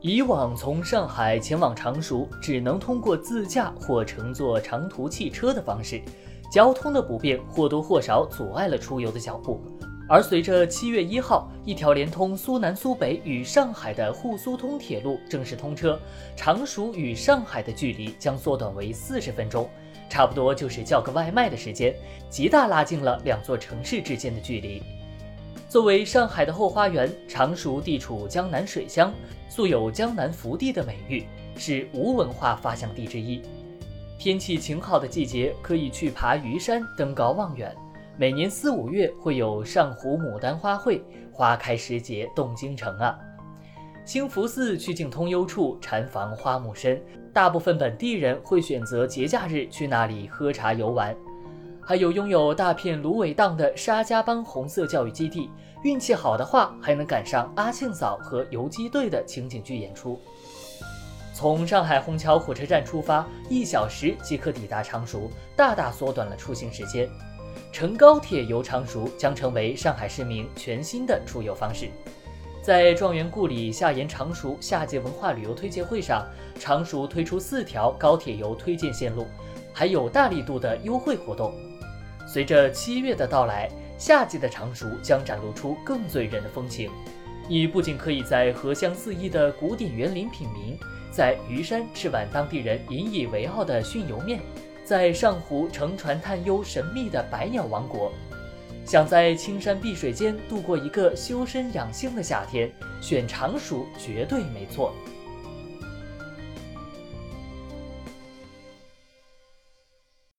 以往从上海前往常熟，只能通过自驾或乘坐长途汽车的方式，交通的不便或多或少阻碍了出游的脚步。而随着七月一号，一条连通苏南苏北与上海的沪苏通铁路正式通车，常熟与上海的距离将缩短为四十分钟，差不多就是叫个外卖的时间，极大拉近了两座城市之间的距离。作为上海的后花园，常熟地处江南水乡，素有“江南福地”的美誉，是吴文化发祥地之一。天气晴好的季节，可以去爬鱼山，登高望远。每年四五月会有上湖牡丹花卉，花开时节动京城啊。兴福寺曲径通幽处，禅房花木深，大部分本地人会选择节假日去那里喝茶游玩。还有拥有大片芦苇荡的沙家浜红色教育基地，运气好的话还能赶上阿庆嫂和游击队的情景剧演出。从上海虹桥火车站出发，一小时即可抵达常熟，大大缩短了出行时间。乘高铁游常熟将成为上海市民全新的出游方式。在状元故里夏延常熟夏季文化旅游推介会上，常熟推出四条高铁游推荐线路，还有大力度的优惠活动。随着七月的到来，夏季的常熟将展露出更醉人的风情。你不仅可以在荷香四溢的古典园林品茗，在虞山吃碗当地人引以为傲的熏油面，在上湖乘船探幽神秘的百鸟王国。想在青山碧水间度过一个修身养性的夏天，选常熟绝对没错。